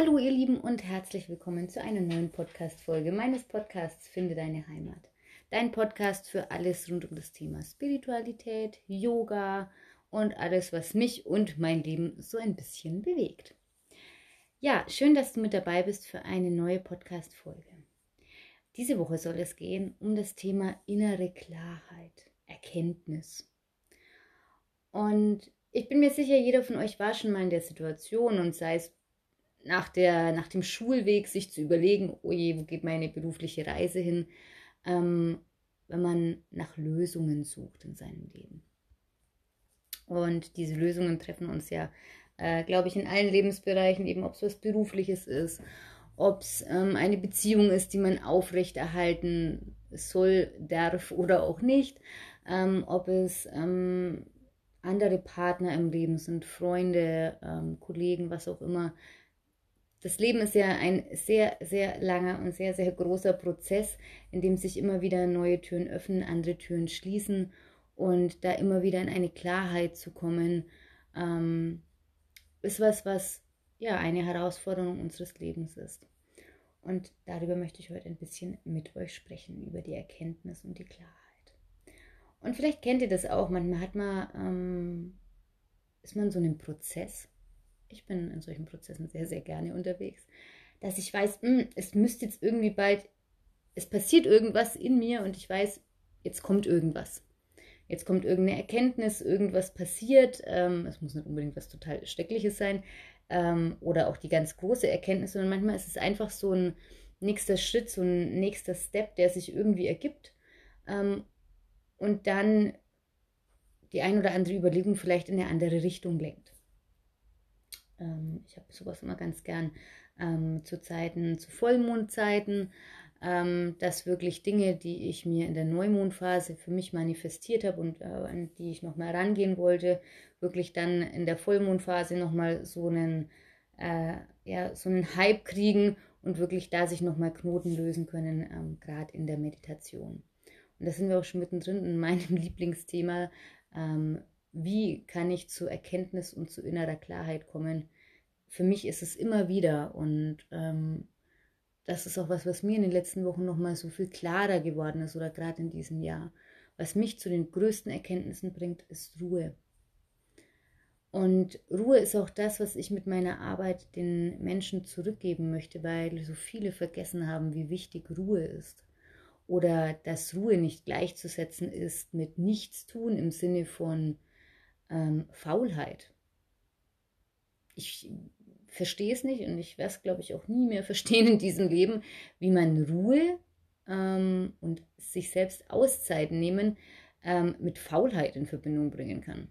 Hallo ihr Lieben und herzlich willkommen zu einer neuen Podcast-Folge meines Podcasts Finde deine Heimat. Dein Podcast für alles rund um das Thema Spiritualität, Yoga und alles, was mich und mein Leben so ein bisschen bewegt. Ja, schön, dass du mit dabei bist für eine neue Podcast-Folge. Diese Woche soll es gehen um das Thema innere Klarheit, Erkenntnis. Und ich bin mir sicher, jeder von euch war schon mal in der Situation und sei es nach, der, nach dem Schulweg sich zu überlegen, oh wo geht meine berufliche Reise hin, ähm, wenn man nach Lösungen sucht in seinem Leben. Und diese Lösungen treffen uns ja, äh, glaube ich, in allen Lebensbereichen, eben ob es was Berufliches ist, ob es ähm, eine Beziehung ist, die man aufrechterhalten soll, darf oder auch nicht, ähm, ob es ähm, andere Partner im Leben sind, Freunde, ähm, Kollegen, was auch immer. Das Leben ist ja ein sehr, sehr langer und sehr, sehr großer Prozess, in dem sich immer wieder neue Türen öffnen, andere Türen schließen und da immer wieder in eine Klarheit zu kommen, ähm, ist was, was ja eine Herausforderung unseres Lebens ist. Und darüber möchte ich heute ein bisschen mit euch sprechen, über die Erkenntnis und die Klarheit. Und vielleicht kennt ihr das auch, manchmal hat man, ähm, ist man so in einem Prozess. Ich bin in solchen Prozessen sehr, sehr gerne unterwegs, dass ich weiß, mh, hm, es müsste jetzt irgendwie bald, es passiert irgendwas in mir und ich weiß, jetzt kommt irgendwas. Jetzt kommt irgendeine Erkenntnis, irgendwas passiert. Ähm, es muss nicht unbedingt was total Schreckliches sein ähm, oder auch die ganz große Erkenntnis, sondern manchmal ist es einfach so ein nächster Schritt, so ein nächster Step, der sich irgendwie ergibt. Ähm, und dann die ein oder andere Überlegung vielleicht in eine andere Richtung lenkt. Ähm, ich habe sowas immer ganz gern ähm, zu Zeiten, zu Vollmondzeiten, ähm, dass wirklich Dinge, die ich mir in der Neumondphase für mich manifestiert habe und äh, an die ich nochmal rangehen wollte, wirklich dann in der Vollmondphase nochmal so einen, äh, ja, so einen Hype kriegen und wirklich da sich nochmal Knoten lösen können, ähm, gerade in der Meditation. Und da sind wir auch schon mittendrin in meinem Lieblingsthema. Ähm, wie kann ich zu Erkenntnis und zu innerer Klarheit kommen? Für mich ist es immer wieder und ähm, das ist auch was, was mir in den letzten Wochen nochmal so viel klarer geworden ist oder gerade in diesem Jahr. Was mich zu den größten Erkenntnissen bringt, ist Ruhe. Und Ruhe ist auch das, was ich mit meiner Arbeit den Menschen zurückgeben möchte, weil so viele vergessen haben, wie wichtig Ruhe ist oder dass Ruhe nicht gleichzusetzen ist mit Nichtstun im Sinne von ähm, Faulheit. Ich verstehe es nicht und ich werde es, glaube ich, auch nie mehr verstehen in diesem Leben, wie man Ruhe ähm, und sich selbst Auszeiten nehmen ähm, mit Faulheit in Verbindung bringen kann.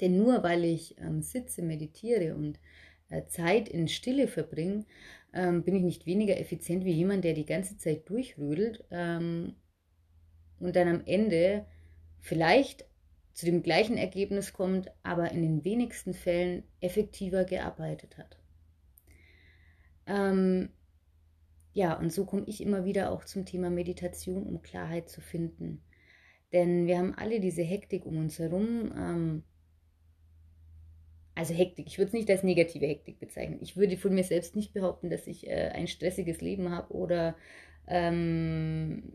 Denn nur weil ich ähm, sitze, meditiere und äh, Zeit in Stille verbringe, ähm, bin ich nicht weniger effizient wie jemand, der die ganze Zeit durchrödelt ähm, und dann am Ende vielleicht zu dem gleichen Ergebnis kommt, aber in den wenigsten Fällen effektiver gearbeitet hat. Ähm, ja, und so komme ich immer wieder auch zum Thema Meditation, um Klarheit zu finden. Denn wir haben alle diese Hektik um uns herum. Ähm, also Hektik, ich würde es nicht als negative Hektik bezeichnen. Ich würde von mir selbst nicht behaupten, dass ich äh, ein stressiges Leben habe oder ähm,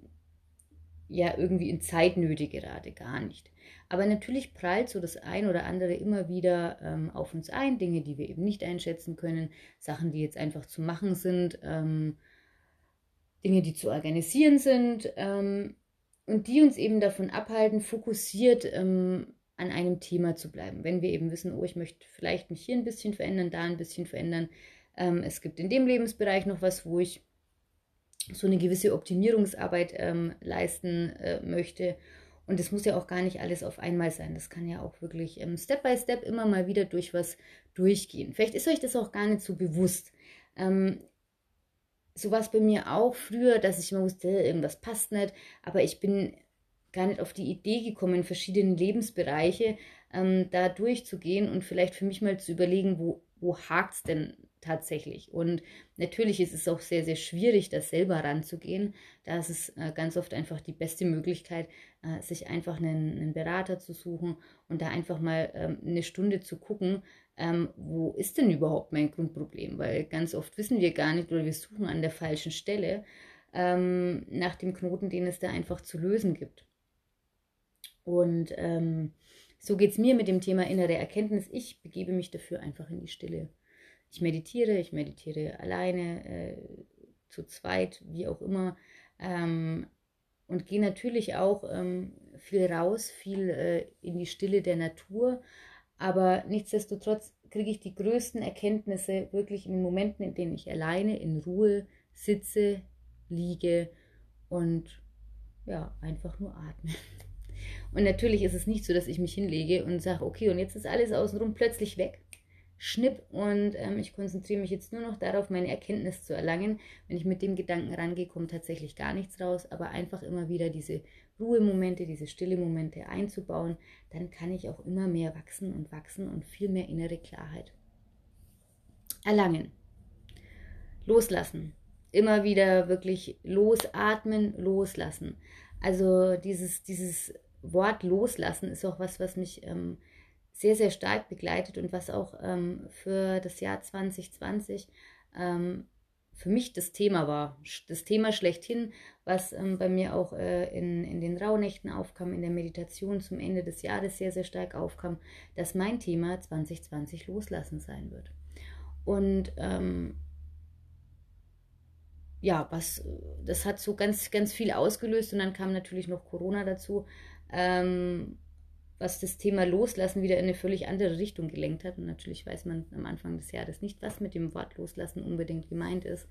ja irgendwie in Zeitnöte gerade, gar nicht. Aber natürlich prallt so das ein oder andere immer wieder ähm, auf uns ein, Dinge, die wir eben nicht einschätzen können, Sachen, die jetzt einfach zu machen sind, ähm, Dinge, die zu organisieren sind ähm, und die uns eben davon abhalten, fokussiert ähm, an einem Thema zu bleiben. Wenn wir eben wissen, oh, ich möchte vielleicht mich hier ein bisschen verändern, da ein bisschen verändern. Ähm, es gibt in dem Lebensbereich noch was, wo ich so eine gewisse Optimierungsarbeit ähm, leisten äh, möchte. Und das muss ja auch gar nicht alles auf einmal sein. Das kann ja auch wirklich ähm, Step by Step immer mal wieder durch was durchgehen. Vielleicht ist euch das auch gar nicht so bewusst. Ähm, so war es bei mir auch früher, dass ich immer wusste, irgendwas passt nicht, aber ich bin gar nicht auf die Idee gekommen, verschiedene Lebensbereiche ähm, da durchzugehen und vielleicht für mich mal zu überlegen, wo, wo hakt es denn tatsächlich. Und natürlich ist es auch sehr, sehr schwierig, das selber ranzugehen. Da ist es äh, ganz oft einfach die beste Möglichkeit, äh, sich einfach einen, einen, Berater zu suchen und da einfach mal ähm, eine Stunde zu gucken, ähm, wo ist denn überhaupt mein Grundproblem? Weil ganz oft wissen wir gar nicht oder wir suchen an der falschen Stelle ähm, nach dem Knoten, den es da einfach zu lösen gibt. Und ähm, so geht es mir mit dem Thema innere Erkenntnis. Ich begebe mich dafür einfach in die Stille. Ich meditiere, ich meditiere alleine, äh, zu zweit, wie auch immer. Ähm, und gehe natürlich auch ähm, viel raus, viel äh, in die Stille der Natur. Aber nichtsdestotrotz kriege ich die größten Erkenntnisse wirklich in den Momenten, in denen ich alleine in Ruhe sitze, liege und ja, einfach nur atme. Und natürlich ist es nicht so, dass ich mich hinlege und sage, okay, und jetzt ist alles außenrum plötzlich weg. Schnipp und ähm, ich konzentriere mich jetzt nur noch darauf, meine Erkenntnis zu erlangen. Wenn ich mit dem Gedanken rangehe, kommt tatsächlich gar nichts raus, aber einfach immer wieder diese Ruhemomente, diese stille Momente einzubauen, dann kann ich auch immer mehr wachsen und wachsen und viel mehr innere Klarheit erlangen. Loslassen. Immer wieder wirklich losatmen, loslassen. Also dieses, dieses Wort loslassen ist auch was, was mich ähm, sehr, sehr stark begleitet und was auch ähm, für das Jahr 2020 ähm, für mich das Thema war. Das Thema schlechthin, was ähm, bei mir auch äh, in, in den Rauhnächten aufkam, in der Meditation zum Ende des Jahres sehr, sehr stark aufkam, dass mein Thema 2020 loslassen sein wird. Und ähm, ja, was, das hat so ganz, ganz viel ausgelöst und dann kam natürlich noch Corona dazu, ähm, was das Thema Loslassen wieder in eine völlig andere Richtung gelenkt hat. Und natürlich weiß man am Anfang des Jahres nicht, was mit dem Wort Loslassen unbedingt gemeint ist.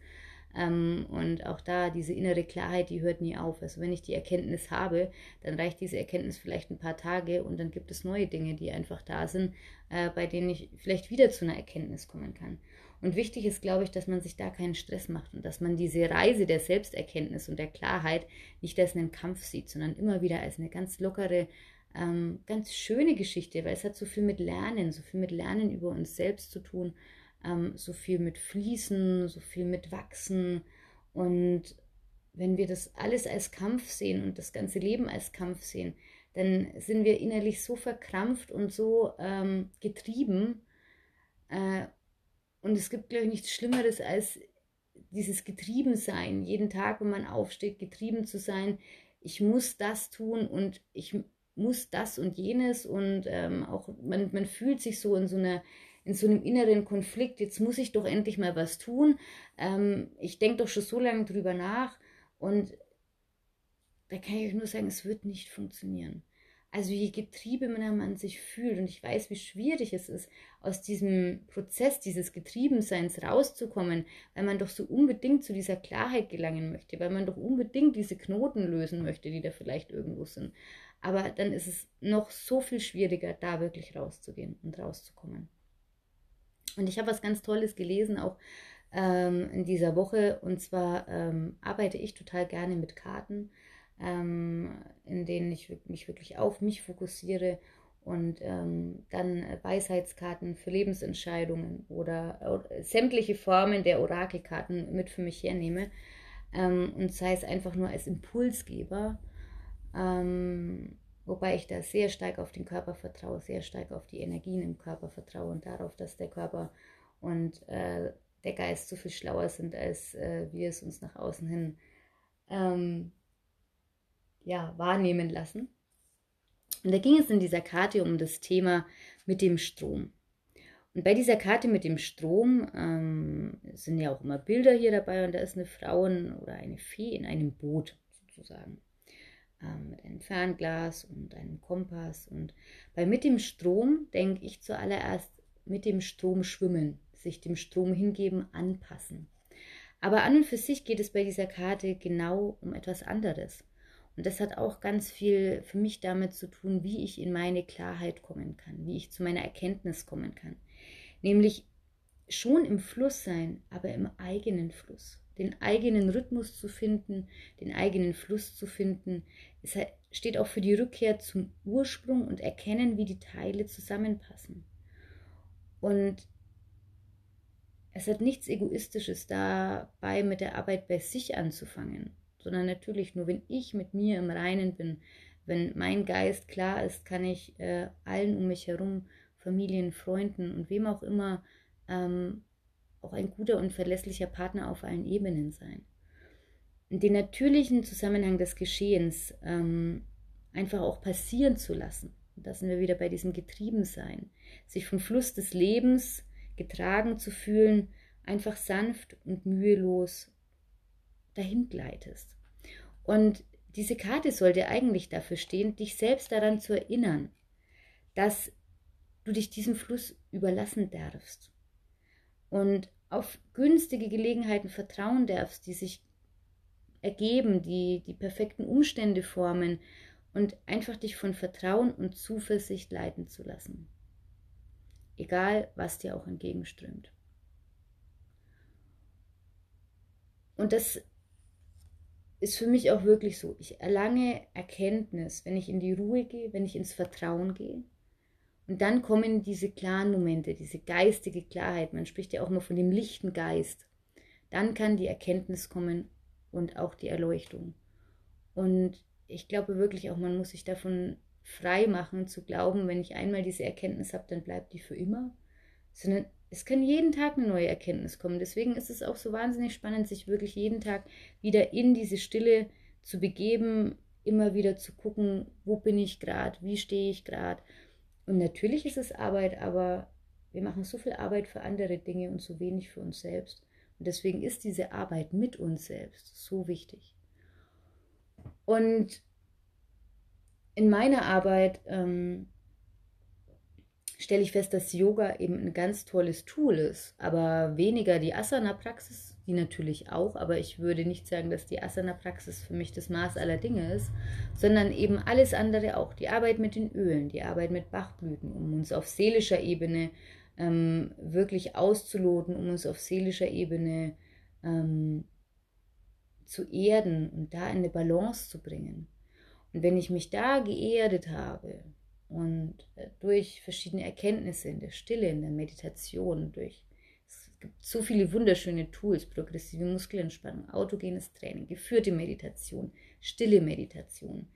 Ähm, und auch da diese innere Klarheit, die hört nie auf. Also wenn ich die Erkenntnis habe, dann reicht diese Erkenntnis vielleicht ein paar Tage und dann gibt es neue Dinge, die einfach da sind, äh, bei denen ich vielleicht wieder zu einer Erkenntnis kommen kann. Und wichtig ist, glaube ich, dass man sich da keinen Stress macht und dass man diese Reise der Selbsterkenntnis und der Klarheit nicht als einen Kampf sieht, sondern immer wieder als eine ganz lockere, ähm, ganz schöne Geschichte, weil es hat so viel mit Lernen, so viel mit Lernen über uns selbst zu tun, ähm, so viel mit Fließen, so viel mit Wachsen. Und wenn wir das alles als Kampf sehen und das ganze Leben als Kampf sehen, dann sind wir innerlich so verkrampft und so ähm, getrieben. Äh, und es gibt, glaube ich, nichts Schlimmeres als dieses Getriebensein, jeden Tag, wenn man aufsteht, getrieben zu sein. Ich muss das tun und ich muss das und jenes und ähm, auch man, man fühlt sich so in so einer in so einem inneren Konflikt, jetzt muss ich doch endlich mal was tun. Ähm, ich denke doch schon so lange drüber nach und da kann ich euch nur sagen, es wird nicht funktionieren. Also je getriebener man sich fühlt und ich weiß, wie schwierig es ist, aus diesem Prozess dieses Getriebenseins rauszukommen, weil man doch so unbedingt zu dieser Klarheit gelangen möchte, weil man doch unbedingt diese Knoten lösen möchte, die da vielleicht irgendwo sind. Aber dann ist es noch so viel schwieriger, da wirklich rauszugehen und rauszukommen. Und ich habe was ganz Tolles gelesen, auch ähm, in dieser Woche. Und zwar ähm, arbeite ich total gerne mit Karten ähm, in denen ich mich wirklich auf mich fokussiere und ähm, dann Weisheitskarten für Lebensentscheidungen oder äh, sämtliche Formen der Orakelkarten mit für mich hernehme ähm, und sei es einfach nur als Impulsgeber, ähm, wobei ich da sehr stark auf den Körper vertraue, sehr stark auf die Energien im Körper vertraue und darauf, dass der Körper und äh, der Geist so viel schlauer sind, als äh, wir es uns nach außen hin ähm, ja, wahrnehmen lassen. Und da ging es in dieser Karte um das Thema mit dem Strom. Und bei dieser Karte mit dem Strom ähm, sind ja auch immer Bilder hier dabei und da ist eine Frau oder eine Fee in einem Boot sozusagen. Ähm, mit einem Fernglas und einem Kompass. Und bei mit dem Strom denke ich zuallererst mit dem Strom schwimmen, sich dem Strom hingeben, anpassen. Aber an und für sich geht es bei dieser Karte genau um etwas anderes. Und das hat auch ganz viel für mich damit zu tun, wie ich in meine Klarheit kommen kann, wie ich zu meiner Erkenntnis kommen kann. Nämlich schon im Fluss sein, aber im eigenen Fluss. Den eigenen Rhythmus zu finden, den eigenen Fluss zu finden. Es steht auch für die Rückkehr zum Ursprung und erkennen, wie die Teile zusammenpassen. Und es hat nichts Egoistisches dabei, mit der Arbeit bei sich anzufangen, sondern natürlich nur, wenn ich mit mir im Reinen bin, wenn mein Geist klar ist, kann ich äh, allen um mich herum, Familien, Freunden und wem auch immer, ähm, auch ein guter und verlässlicher Partner auf allen Ebenen sein. Den natürlichen Zusammenhang des Geschehens ähm, einfach auch passieren zu lassen. Da sind wir wieder bei diesem Getriebensein. Sich vom Fluss des Lebens getragen zu fühlen, einfach sanft und mühelos dahin gleitest. Und diese Karte sollte eigentlich dafür stehen, dich selbst daran zu erinnern, dass du dich diesem Fluss überlassen darfst und auf günstige Gelegenheiten vertrauen darfst, die sich ergeben, die die perfekten Umstände formen und einfach dich von Vertrauen und Zuversicht leiten zu lassen. Egal, was dir auch entgegenströmt. Und das ist für mich auch wirklich so. Ich erlange Erkenntnis, wenn ich in die Ruhe gehe, wenn ich ins Vertrauen gehe. Und dann kommen diese klaren Momente, diese geistige Klarheit. Man spricht ja auch immer von dem lichten Geist. Dann kann die Erkenntnis kommen und auch die Erleuchtung. Und ich glaube wirklich auch, man muss sich davon frei machen, zu glauben, wenn ich einmal diese Erkenntnis habe, dann bleibt die für immer. Sondern es kann jeden Tag eine neue Erkenntnis kommen. Deswegen ist es auch so wahnsinnig spannend, sich wirklich jeden Tag wieder in diese Stille zu begeben, immer wieder zu gucken, wo bin ich gerade, wie stehe ich gerade. Und natürlich ist es Arbeit, aber wir machen so viel Arbeit für andere Dinge und so wenig für uns selbst. Und deswegen ist diese Arbeit mit uns selbst so wichtig. Und in meiner Arbeit ähm, stelle ich fest, dass Yoga eben ein ganz tolles Tool ist, aber weniger die Asana-Praxis, die natürlich auch, aber ich würde nicht sagen, dass die Asana-Praxis für mich das Maß aller Dinge ist, sondern eben alles andere auch. Die Arbeit mit den Ölen, die Arbeit mit Bachblüten, um uns auf seelischer Ebene ähm, wirklich auszuloten, um uns auf seelischer Ebene ähm, zu erden und da in eine Balance zu bringen. Und wenn ich mich da geerdet habe, und äh, durch verschiedene Erkenntnisse in der Stille, in der Meditation, durch es gibt so viele wunderschöne Tools, progressive Muskelentspannung, autogenes Training, geführte Meditation, stille Meditation.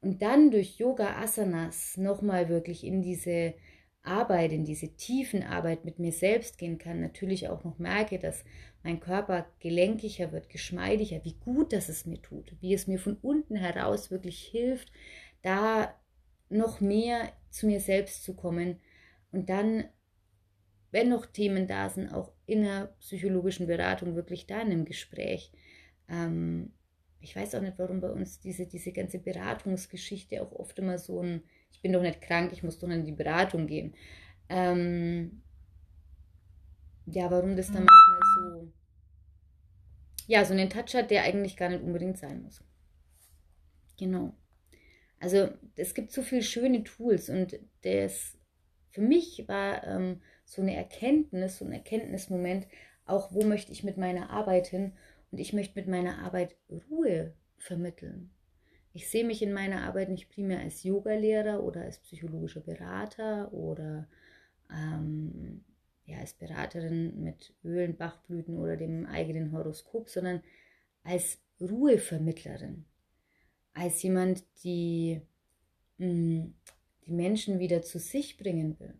Und dann durch Yoga Asanas nochmal wirklich in diese Arbeit, in diese tiefen Arbeit mit mir selbst gehen kann, natürlich auch noch merke, dass mein Körper gelenkiger wird, geschmeidiger, wie gut das es mir tut, wie es mir von unten heraus wirklich hilft, da noch mehr zu mir selbst zu kommen und dann, wenn noch Themen da sind, auch in der psychologischen Beratung wirklich da in einem Gespräch. Ähm, ich weiß auch nicht, warum bei uns diese, diese ganze Beratungsgeschichte auch oft immer so ein, ich bin doch nicht krank, ich muss doch in die Beratung gehen. Ähm, ja, warum das dann manchmal so, ja, so einen Touch hat, der eigentlich gar nicht unbedingt sein muss. Genau. Also es gibt so viele schöne Tools und das für mich war ähm, so eine Erkenntnis, so ein Erkenntnismoment, auch wo möchte ich mit meiner Arbeit hin und ich möchte mit meiner Arbeit Ruhe vermitteln. Ich sehe mich in meiner Arbeit nicht primär als Yogalehrer oder als psychologischer Berater oder ähm, ja, als Beraterin mit Ölen, Bachblüten oder dem eigenen Horoskop, sondern als Ruhevermittlerin als jemand, die mm, die Menschen wieder zu sich bringen will.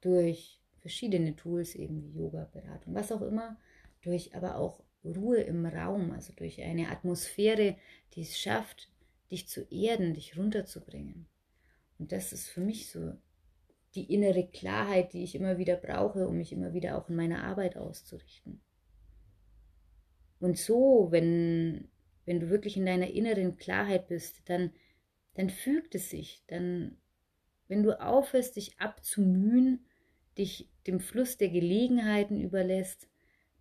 Durch verschiedene Tools, eben wie Yoga, Beratung, was auch immer, durch aber auch Ruhe im Raum, also durch eine Atmosphäre, die es schafft, dich zu erden, dich runterzubringen. Und das ist für mich so die innere Klarheit, die ich immer wieder brauche, um mich immer wieder auch in meiner Arbeit auszurichten. Und so, wenn wenn du wirklich in deiner inneren Klarheit bist, dann, dann fügt es sich. Dann, wenn du aufhörst, dich abzumühen, dich dem Fluss der Gelegenheiten überlässt,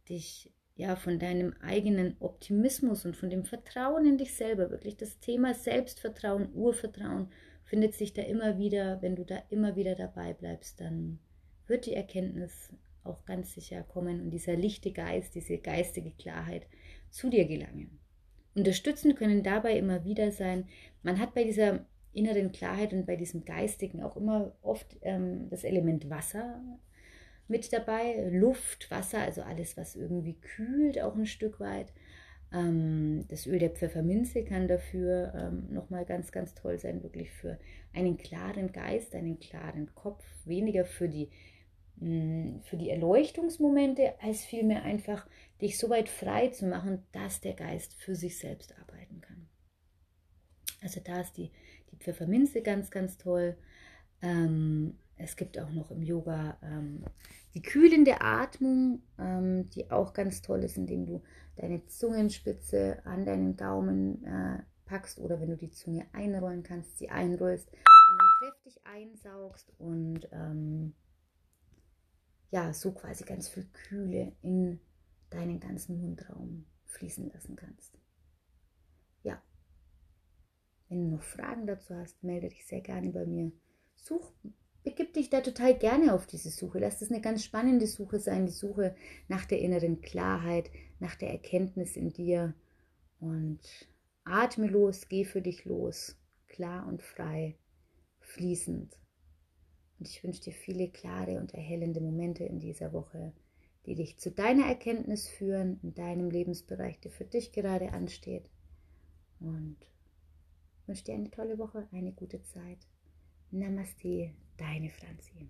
dich ja von deinem eigenen Optimismus und von dem Vertrauen in dich selber, wirklich das Thema Selbstvertrauen, Urvertrauen, findet sich da immer wieder, wenn du da immer wieder dabei bleibst, dann wird die Erkenntnis auch ganz sicher kommen und dieser lichte Geist, diese geistige Klarheit zu dir gelangen. Unterstützend können dabei immer wieder sein, man hat bei dieser inneren Klarheit und bei diesem Geistigen auch immer oft ähm, das Element Wasser. mit dabei. Luft, Wasser, also alles, was irgendwie kühlt, auch ein Stück weit. Ähm, das Öl der Pfefferminze kann dafür ähm, nochmal ganz, ganz toll sein, wirklich für einen klaren Geist, einen klaren Kopf, weniger für die, für die Erleuchtungsmomente, als vielmehr einfach dich so weit frei zu machen, dass der Geist für sich selbst arbeiten kann. Also da ist die, die Pfefferminze ganz, ganz toll. Ähm, es gibt auch noch im Yoga ähm, die kühlende Atmung, ähm, die auch ganz toll ist, indem du deine Zungenspitze an deinen Gaumen äh, packst oder wenn du die Zunge einrollen kannst, sie einrollst und dann kräftig einsaugst und ähm, ja, so quasi ganz viel Kühle in deinen ganzen Mundraum fließen lassen kannst. Ja, wenn du noch Fragen dazu hast, melde dich sehr gerne bei mir. Such begib dich da total gerne auf diese Suche. Lass das eine ganz spannende Suche sein, die Suche nach der inneren Klarheit, nach der Erkenntnis in dir. Und atme los, geh für dich los, klar und frei, fließend. Und ich wünsche dir viele klare und erhellende Momente in dieser Woche, die dich zu deiner Erkenntnis führen, in deinem Lebensbereich, der für dich gerade ansteht. Und wünsche dir eine tolle Woche, eine gute Zeit. Namaste, deine Franzi.